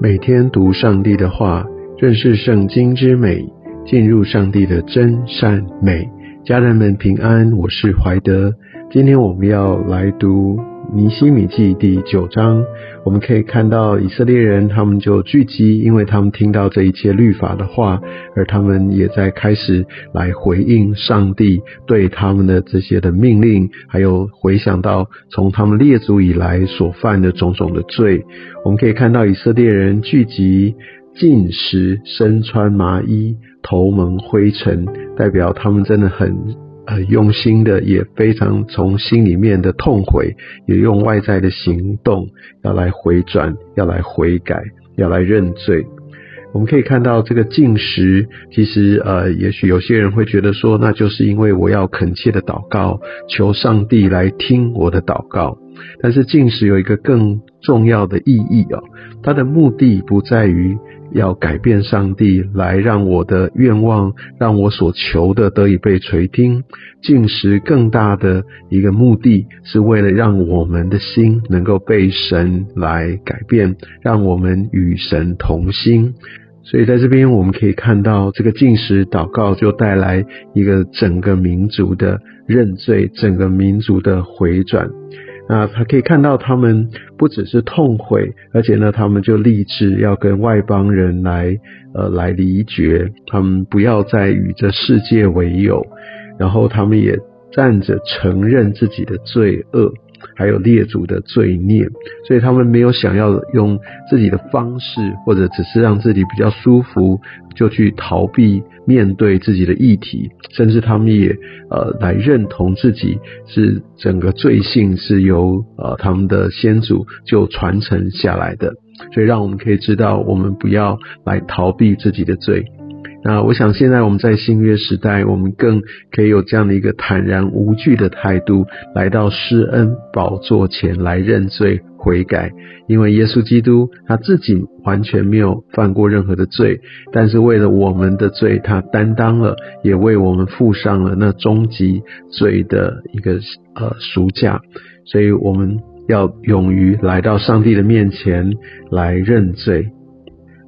每天读上帝的话，认识圣经之美，进入上帝的真善美。家人们平安，我是怀德。今天我们要来读尼希米记第九章。我们可以看到以色列人，他们就聚集，因为他们听到这一切律法的话，而他们也在开始来回应上帝对他们的这些的命令，还有回想到从他们列祖以来所犯的种种的罪。我们可以看到以色列人聚集，进食，身穿麻衣，头蒙灰尘，代表他们真的很。呃，用心的也非常从心里面的痛悔，也用外在的行动要来回转，要来悔改，要来认罪。我们可以看到这个进食，其实呃，也许有些人会觉得说，那就是因为我要恳切的祷告，求上帝来听我的祷告。但是进食有一个更重要的意义哦，它的目的不在于。要改变上帝，来让我的愿望，让我所求的得以被垂听。进食更大的一个目的，是为了让我们的心能够被神来改变，让我们与神同心。所以在这边我们可以看到，这个进食祷告就带来一个整个民族的认罪，整个民族的回转。那他可以看到，他们不只是痛悔，而且呢，他们就立志要跟外邦人来，呃，来离绝，他们不要再与这世界为友，然后他们也站着承认自己的罪恶。还有列祖的罪孽，所以他们没有想要用自己的方式，或者只是让自己比较舒服，就去逃避面对自己的议题，甚至他们也呃来认同自己是整个罪性是由呃他们的先祖就传承下来的，所以让我们可以知道，我们不要来逃避自己的罪。那我想，现在我们在新约时代，我们更可以有这样的一个坦然无惧的态度，来到施恩宝座前来认罪悔改。因为耶稣基督他自己完全没有犯过任何的罪，但是为了我们的罪，他担当了，也为我们付上了那终极罪的一个呃赎价。所以我们要勇于来到上帝的面前来认罪。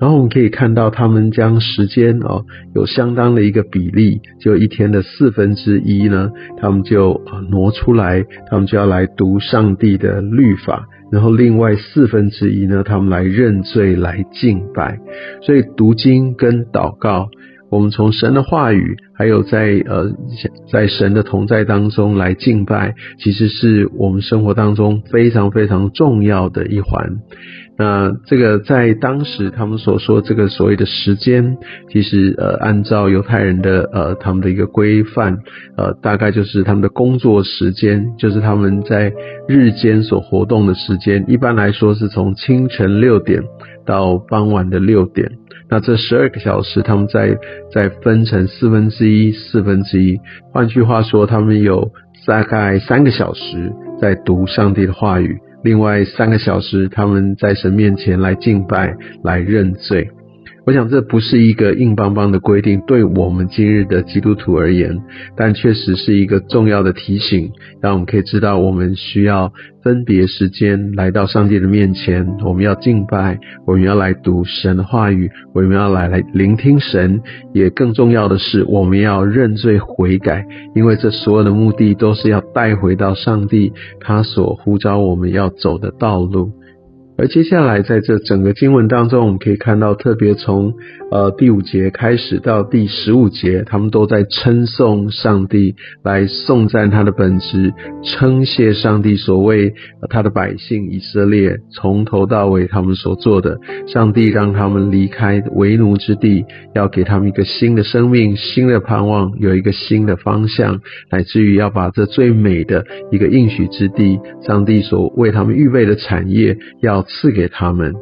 然后我们可以看到，他们将时间哦，有相当的一个比例，就一天的四分之一呢，他们就挪出来，他们就要来读上帝的律法，然后另外四分之一呢，他们来认罪、来敬拜。所以读经跟祷告，我们从神的话语，还有在呃在神的同在当中来敬拜，其实是我们生活当中非常非常重要的一环。那这个在当时他们所说这个所谓的时间，其实呃按照犹太人的呃他们的一个规范，呃大概就是他们的工作时间，就是他们在日间所活动的时间，一般来说是从清晨六点到傍晚的六点。那这十二个小时，他们在在分成四分之一、四分之一。换句话说，他们有大概三个小时在读上帝的话语。另外三个小时，他们在神面前来敬拜、来认罪。我想这不是一个硬邦邦的规定，对我们今日的基督徒而言，但确实是一个重要的提醒，让我们可以知道我们需要分别时间来到上帝的面前，我们要敬拜，我们要来读神的话语，我们要来来聆听神。也更重要的是，我们要认罪悔改，因为这所有的目的都是要带回到上帝他所呼召我们要走的道路。而接下来，在这整个经文当中，我们可以看到，特别从呃第五节开始到第十五节，他们都在称颂上帝，来颂赞他的本质，称谢上帝所为他的百姓以色列从头到尾他们所做的。上帝让他们离开为奴之地，要给他们一个新的生命、新的盼望，有一个新的方向，乃至于要把这最美的一个应许之地，上帝所为他们预备的产业要。赐给他们。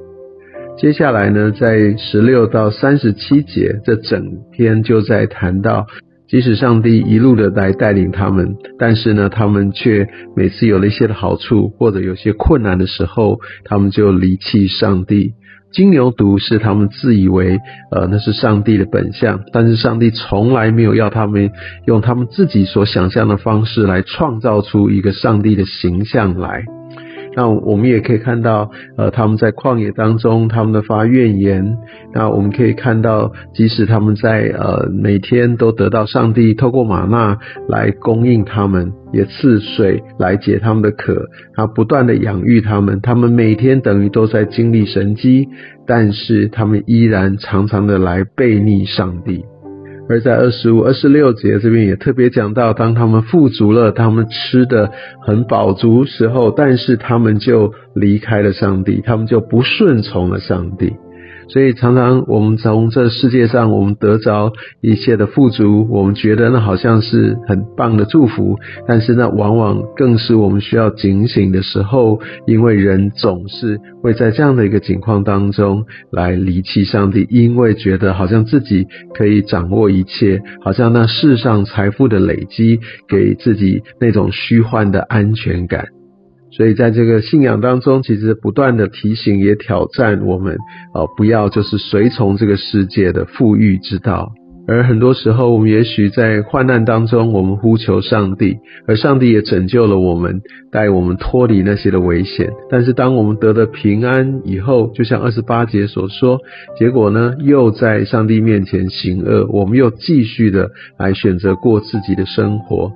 接下来呢，在十六到三十七节，这整篇就在谈到，即使上帝一路的来带领他们，但是呢，他们却每次有了一些的好处，或者有些困难的时候，他们就离弃上帝。金牛犊是他们自以为，呃，那是上帝的本相，但是上帝从来没有要他们用他们自己所想象的方式来创造出一个上帝的形象来。那我们也可以看到，呃，他们在旷野当中，他们的发怨言。那我们可以看到，即使他们在呃每天都得到上帝透过玛纳来供应他们，也赐水来解他们的渴，他不断的养育他们，他们每天等于都在经历神机，但是他们依然常常的来背逆上帝。而在二十五、二十六节这边也特别讲到，当他们富足了，他们吃的很饱足时候，但是他们就离开了上帝，他们就不顺从了上帝。所以常常我们从这世界上，我们得着一切的富足，我们觉得那好像是很棒的祝福，但是那往往更是我们需要警醒的时候，因为人总是会在这样的一个情况当中来离弃上帝，因为觉得好像自己可以掌握一切，好像那世上财富的累积给自己那种虚幻的安全感。所以，在这个信仰当中，其实不断的提醒，也挑战我们，哦，不要就是随从这个世界的富裕之道。而很多时候，我们也许在患难当中，我们呼求上帝，而上帝也拯救了我们，带我们脱离那些的危险。但是，当我们得了平安以后，就像二十八节所说，结果呢，又在上帝面前行恶，我们又继续的来选择过自己的生活。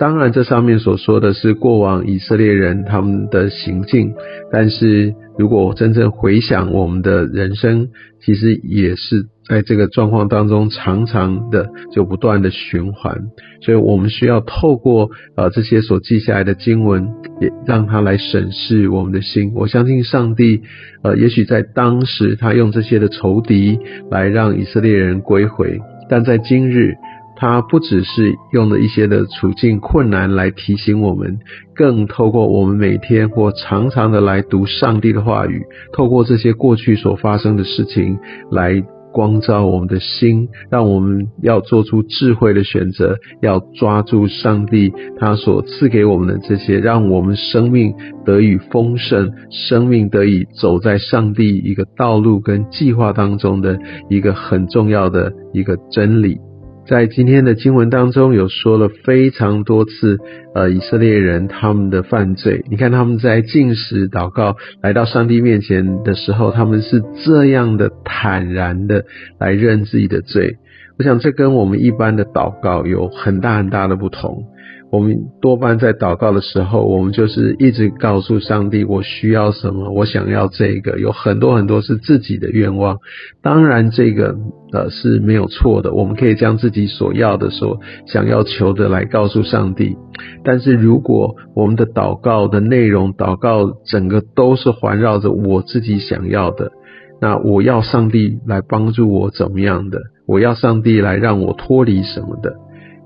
当然，这上面所说的是过往以色列人他们的行径，但是如果真正回想我们的人生，其实也是在这个状况当中，常常的就不断的循环。所以我们需要透过呃这些所记下来的经文，也让他来审视我们的心。我相信上帝，呃，也许在当时他用这些的仇敌来让以色列人归回，但在今日。他不只是用了一些的处境困难来提醒我们，更透过我们每天或常常的来读上帝的话语，透过这些过去所发生的事情来光照我们的心，让我们要做出智慧的选择，要抓住上帝他所赐给我们的这些，让我们生命得以丰盛，生命得以走在上帝一个道路跟计划当中的一个很重要的一个真理。在今天的经文当中，有说了非常多次，呃，以色列人他们的犯罪。你看他们在进食祷告，来到上帝面前的时候，他们是这样的坦然的来认自己的罪。我想这跟我们一般的祷告有很大很大的不同。我们多半在祷告的时候，我们就是一直告诉上帝我需要什么，我想要这个，有很多很多是自己的愿望。当然，这个呃是没有错的，我们可以将自己所要的、所想要求的来告诉上帝。但是如果我们的祷告的内容、祷告整个都是环绕着我自己想要的，那我要上帝来帮助我怎么样的？我要上帝来让我脱离什么的？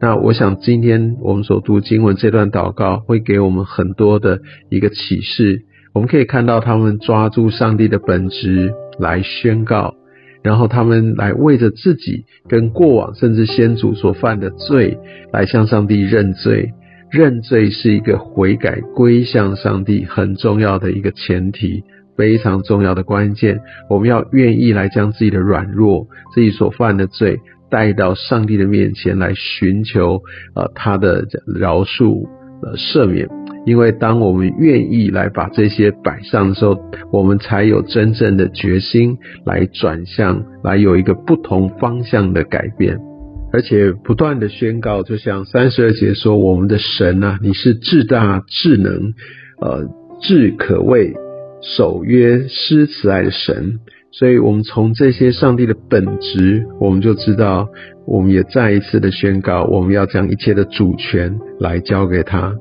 那我想，今天我们所读经文这段祷告，会给我们很多的一个启示。我们可以看到，他们抓住上帝的本质来宣告，然后他们来为着自己跟过往甚至先祖所犯的罪，来向上帝认罪。认罪是一个悔改归向上帝很重要的一个前提，非常重要的关键。我们要愿意来将自己的软弱、自己所犯的罪。带到上帝的面前来寻求呃他的饶恕呃赦免，因为当我们愿意来把这些摆上的时候，我们才有真正的决心来转向，来有一个不同方向的改变，而且不断的宣告，就像三十二节说，我们的神啊，你是至大至能，呃至可畏，守约施慈爱的神。所以，我们从这些上帝的本质，我们就知道，我们也再一次的宣告，我们要将一切的主权来交给他。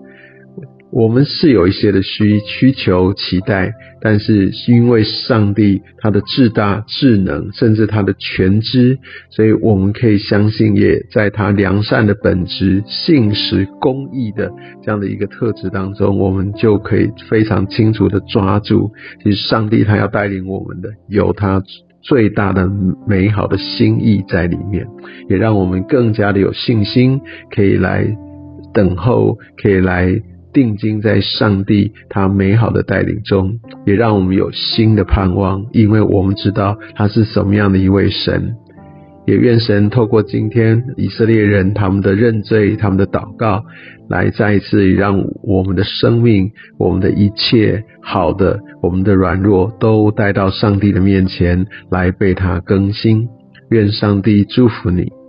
我们是有一些的需需求、期待，但是因为上帝他的至大、智能，甚至他的全知，所以我们可以相信，也在他良善的本质、信实、公义的这样的一个特质当中，我们就可以非常清楚的抓住，其实上帝他要带领我们的，有他最大的美好的心意在里面，也让我们更加的有信心，可以来等候，可以来。定睛在上帝他美好的带领中，也让我们有新的盼望，因为我们知道他是什么样的一位神。也愿神透过今天以色列人他们的认罪、他们的祷告，来再一次让我们的生命、我们的一切好的、我们的软弱，都带到上帝的面前来被他更新。愿上帝祝福你。